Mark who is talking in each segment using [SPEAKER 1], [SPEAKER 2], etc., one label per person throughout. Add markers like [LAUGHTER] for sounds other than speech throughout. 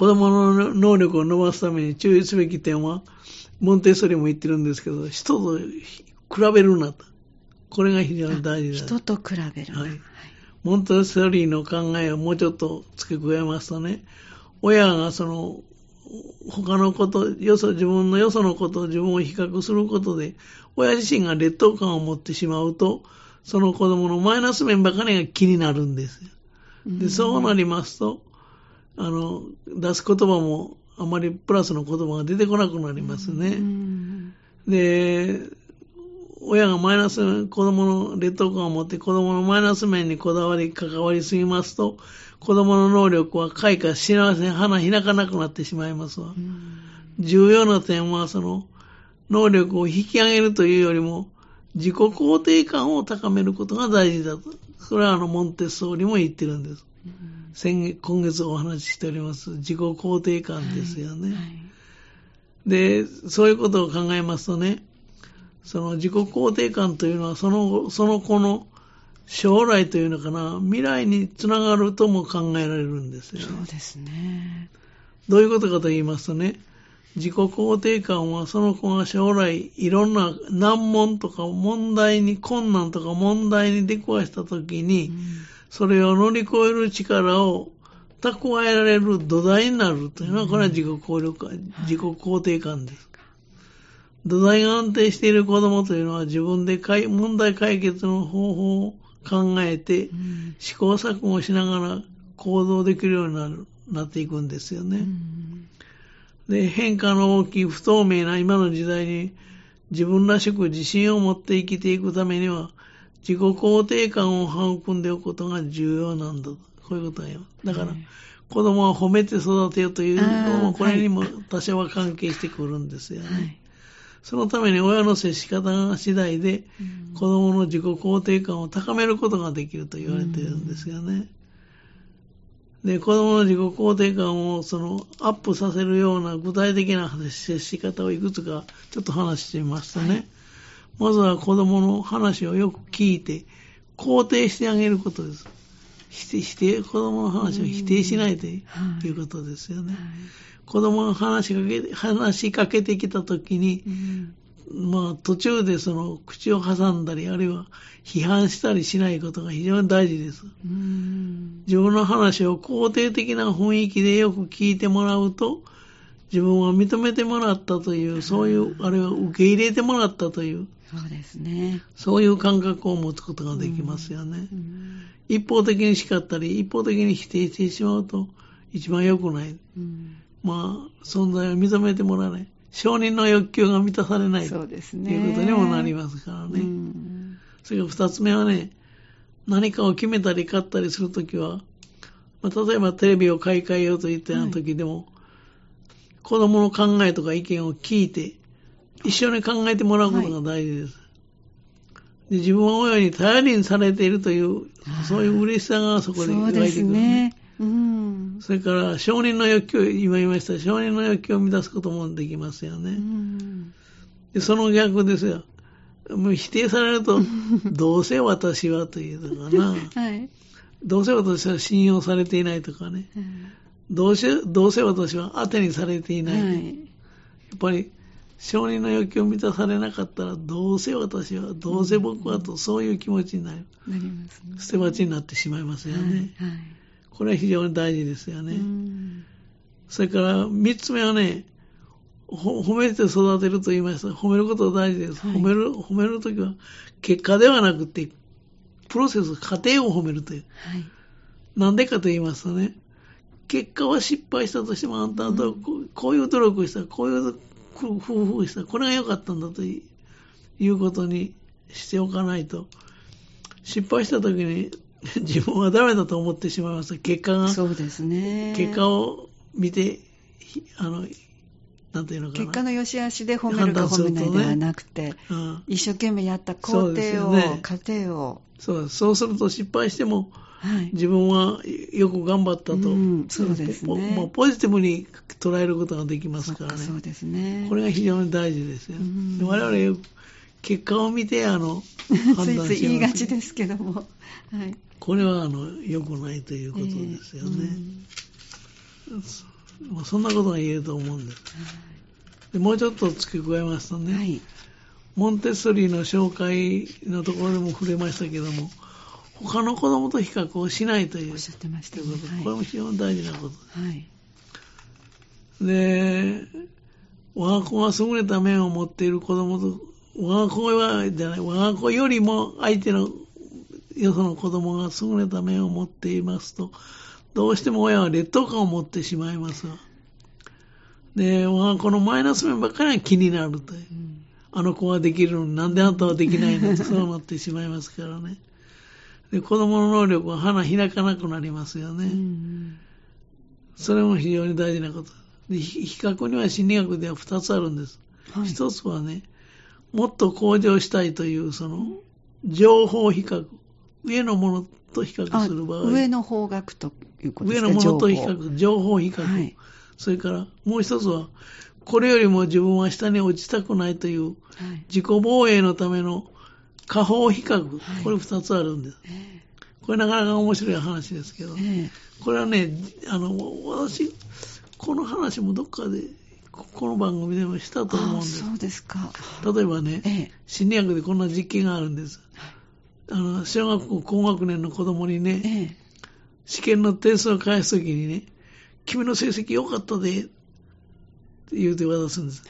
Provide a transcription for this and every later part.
[SPEAKER 1] 子供の能力を伸ばすために注意すべき点は、モンテッソリも言ってるんですけど、人と比べるなと。これが非常に大事だ。
[SPEAKER 2] 人と比べるな。はい。
[SPEAKER 1] モンテッソリの考えをもうちょっと付け加えますとね、親がその、他のこと、よそ、自分のよそのことを自分を比較することで、親自身が劣等感を持ってしまうと、その子供のマイナス面ばかりが気になるんですよ。で、そうなりますと、あの、出す言葉もあまりプラスの言葉が出てこなくなりますね。で、親がマイナス、子供の劣等感を持って子供のマイナス面にこだわり、関わりすぎますと、子供の能力は開花幸せに花開かなくなってしまいますわ。重要な点は、その、能力を引き上げるというよりも、自己肯定感を高めることが大事だと。それはあの、モンテッソーリも言ってるんです。先月、今月お話ししております、自己肯定感ですよね。はいはい、で、そういうことを考えますとね、その自己肯定感というのは、その、その子の将来というのかな、未来につながるとも考えられるんですよ、ね。
[SPEAKER 2] そうですね。
[SPEAKER 1] どういうことかと言いますとね、自己肯定感はその子が将来いろんな難問とか問題に、困難とか問題に出くわしたときに、うん、それを乗り越える力を蓄えられる土台になるというのは、これは自己効力、自己肯定感です。土台が安定している子供というのは自分で問題解決の方法を考えて、試行錯誤しながら行動できるようになるなっていくんですよね。で、変化の大きい不透明な今の時代に自分らしく自信を持って生きていくためには、自己肯定感を育んでおくことが重要なんだ。こういうことだよ。だから、子供は褒めて育てようというのも、これにも多少は関係してくるんですよね。はいそのために親の接し方が次第で、子供の自己肯定感を高めることができると言われているんですよね。で、子供の自己肯定感をそのアップさせるような具体的な接し方をいくつかちょっと話してみますとね、はい、まずは子供の話をよく聞いて、肯定してあげることです。否定、否定、子供の話を否定しないということですよね。はい子供が話しかけ、話しかけてきたときに、うん、まあ途中でその口を挟んだり、あるいは批判したりしないことが非常に大事です。うん、自分の話を肯定的な雰囲気でよく聞いてもらうと、自分は認めてもらったという、そういう、あるいは受け入れてもらったという、
[SPEAKER 2] そうですね。
[SPEAKER 1] そういう感覚を持つことができますよね。うん、一方的に叱ったり、一方的に否定してしまうと、一番良くない。うんまあ、存在を認めてもらわない。承認の欲求が満たされない。そうですね。ということにもなりますからね。うん、それから二つ目はね、何かを決めたり買ったりするときは、まあ、例えばテレビを買い替えようと言ったような時でも、はい、子供の考えとか意見を聞いて、一緒に考えてもらうことが大事です。はい、で自分は親に頼りにされているという、そういう嬉しさがそこで湧いてくる、ね。そうですね。うん、それから承認の欲求、今言いました承認の欲求を満たすこともできますよね。うん、でその逆ですよ。もう否定されると、[LAUGHS] どうせ私はというのかな、はい、どうせ私は信用されていないとかね、うん、どうせどうせ私は当てにされていない、はい、やっぱり承認の欲求を満たされなかったら、どうせ私は、どうせ僕はと、そういう気持ちになる。なりますね。捨て鉢になってしまいますよね。はい、はいこれは非常に大事ですよね。それから三つ目はね、褒めて育てると言いました。褒めることが大事です。はい、褒める、褒めるときは結果ではなくて、プロセス、過程を褒めるという。はい、なんでかと言いますとね、結果は失敗したとしても、あんたはこういう努力をした、こういう夫婦をした、これが良かったんだということにしておかないと、失敗したときに [LAUGHS] 自分はダメだと思ってしまいました。結果が。
[SPEAKER 2] そうですね。
[SPEAKER 1] 結果を見て、あの、なんていうのかな。
[SPEAKER 2] 結果の良し悪しで褒めるか褒めないではなくて、ねうん、一生懸命やった工程を、ね、過程を。
[SPEAKER 1] そうそうすると失敗しても、はい、自分はよく頑張ったと、うん、
[SPEAKER 2] そうですね
[SPEAKER 1] ポ。ポジティブに捉えることができますからね。
[SPEAKER 2] そうですね。
[SPEAKER 1] これが非常に大事ですよ。うん、我々結果を見て、あの、[LAUGHS]
[SPEAKER 2] ついつい言いがちですけども。はい。
[SPEAKER 1] これはあの良くないということですよね。まあ、そんなことが言えると思うんです。でもうちょっと付け加えますとね、はい、モンテッソリーの紹介のところでも触れましたけども、他の子供と比較をしないという。おっしゃってました、ね、これも非常に大事なこと。はい、で、我が子が優れた面を持っている子供と、我が子は、じゃない、我が子よりも相手のよその子供が優れた面を持っていますと、どうしても親は劣等感を持ってしまいますわ。で、我が子のマイナス面ばっかりが気になるという。うん、あの子はできるのになんであんたはできないのとそうなってしまいますからね。で、子供の能力は花開かなくなりますよね。うん、それも非常に大事なこと。で、比較には心理学では2つあるんです。はい、1つはね、もっと向上したいという、その、情報比較。上のものと比較する場合。
[SPEAKER 2] 上の方角ということです
[SPEAKER 1] か？上のものと比較、情報比較。はい、それからもう一つは、これよりも自分は下に落ちたくないという、自己防衛のための下方比較、はい、これ二つあるんです。えー、これなかなか面白い話ですけど、えー、これはね、あの、私、この話もどっかで、この番組でもしたと思うんです。
[SPEAKER 2] そうですか。
[SPEAKER 1] 例えばね、えー、心理学でこんな実験があるんです。はいあの、小学校高学年の子供にね、ええ、試験の点数を返すときにね、君の成績良かったで、って言うて渡すんです。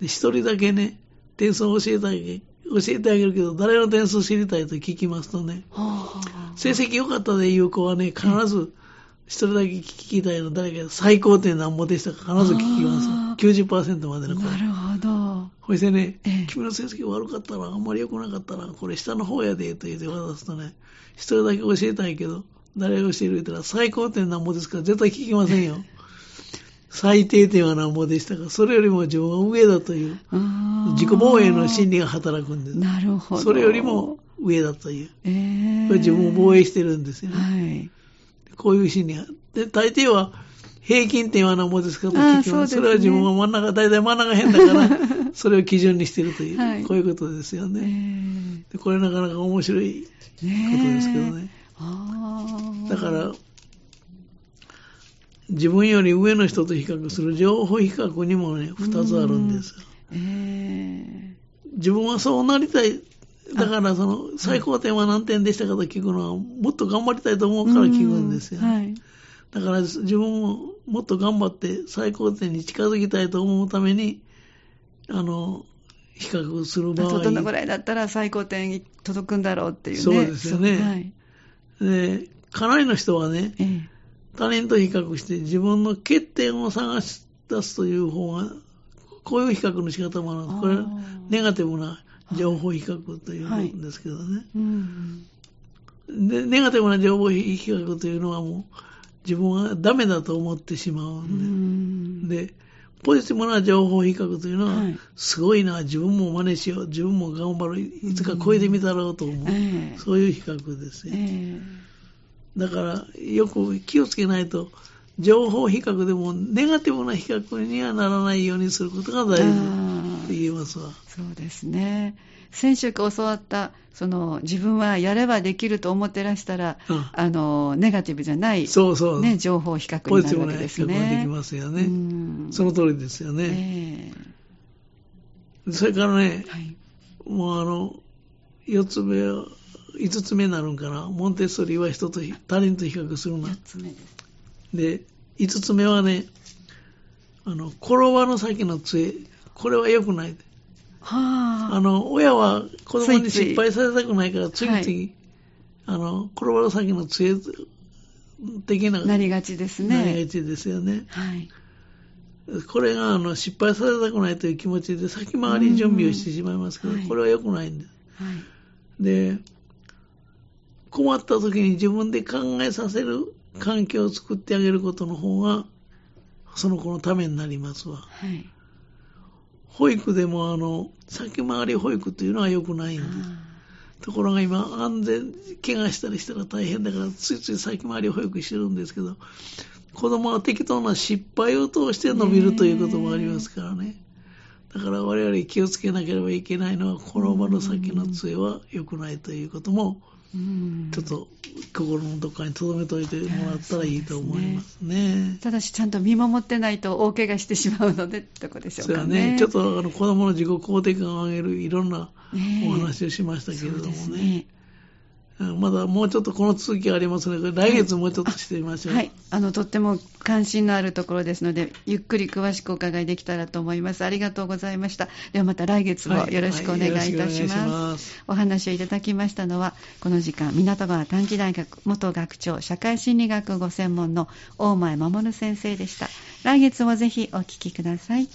[SPEAKER 1] で、一人だけね、点数を教えてあげ教えてあげるけど、誰の点数知りたいと聞きますとね、成績良かったで言う子はね、必ず、一人だけ聞きたいの、誰か最高点何ぼでしたか必ず聞きます。90%までの子。
[SPEAKER 2] なるほど。
[SPEAKER 1] ほいでね、ええ、君の成績悪かったな、あんまり良くなかったな、これ下の方やで、と言って渡すとね、一人だけ教えたいけど、誰が教える言ったら、最高点なんぼですから絶対聞きませんよ。最低点はなんぼでしたかそれよりも自分は上だという、自己防衛の心理が働くんです。
[SPEAKER 2] なるほど。
[SPEAKER 1] それよりも上だという。えー、自分を防衛してるんですよね。はい。こういう心理が。で、大抵は、平均点は何ぼですかと聞きます。そ、ね、れは自分は真ん中、大体真ん中変だから、[LAUGHS] それを基準にしているという、はい、こういうことですよね。でこれなかなか面白いことですけどね。だから、自分より上の人と比較する情報比較にもね、二つあるんですよ。自分はそうなりたい。だからその最高点は何点でしたかと聞くのは、もっと頑張りたいと思うから聞くんですよ、はい。だから自分ももっと頑張って最高点に近づきたいと思うために、あの、比較する場合。
[SPEAKER 2] どのぐらいだったら最高点に届くんだろうっていうね。
[SPEAKER 1] そうですよね。はい、で、かなりの人はね、ええ、他人と比較して自分の欠点を探し出すという方が、こういう比較の仕方もある。んです。これはネガティブな情報比較というんですけどね。はいうん、でネガティブな情報比較というのはもう、自分はダメだと思ってしまうんで、で、ポジティブな情報比較というのは、はい、すごいな、自分も真似しよう、自分も頑張る、いつか超えてみたろうと思う、えー、そういう比較ですね、えー、だから、よく気をつけないと、情報比較でもネガティブな比較にはならないようにすることが大事と言えますわ。
[SPEAKER 2] そうですね。先週教わったその自分はやればできると思ってらしたら、うん、あのネガティブじゃない、
[SPEAKER 1] そうそう
[SPEAKER 2] ね、情報比較になるわけですね。ポジティブな比較が
[SPEAKER 1] できますよね。その通りですよね。えー、それからね、はい、もうあの、4つ目は、5つ目になるんかな。モンテッソリーは人と他人と比較するな。つ目です。で、5つ目はね、あの、転ばの先の杖。これは良くない。はあ、あの、親は子供に失敗させたくないから、ついつい、あの、転ばの先の杖的な。
[SPEAKER 2] なりがちですね。
[SPEAKER 1] なりがちですよね。はい。これがあの失敗させたくないという気持ちで先回り準備をしてしまいますけど、これは良くないんです。はい、で、困った時に自分で考えさせる環境を作ってあげることの方が、その子のためになりますわ。はい、保育でもあの、先回り保育というのは良くないんで。ところが今、安全、怪我したりしたら大変だから、ついつい先回り保育してるんですけど、子供は適当な失敗を通して伸びるということもありますからね。だから我々気をつけなければいけないのは、転ばの先の杖は良くないということもちょっと心のどっかに留めといてもらったらいいと思いますね。ね
[SPEAKER 2] ただし、ちゃんと見守ってないと大怪我してしまうので、どこでしょうかね。
[SPEAKER 1] ねちょっとあの子供の自己肯定感を上げるいろんなお話をしましたけれどもね。まだもうちょっとこの続きがありますので、来月もうちょっとしてみましょう。
[SPEAKER 2] はい、あのとっても関心のあるところですので、ゆっくり詳しくお伺いできたらと思います。ありがとうございました。ではまた来月もよろしくお願いいたします。はいはい、ますお話をいただきましたのは、この時間、港川短期大学元学長、社会心理学ご専門の大前守先生でした。来月もぜひお聞きください。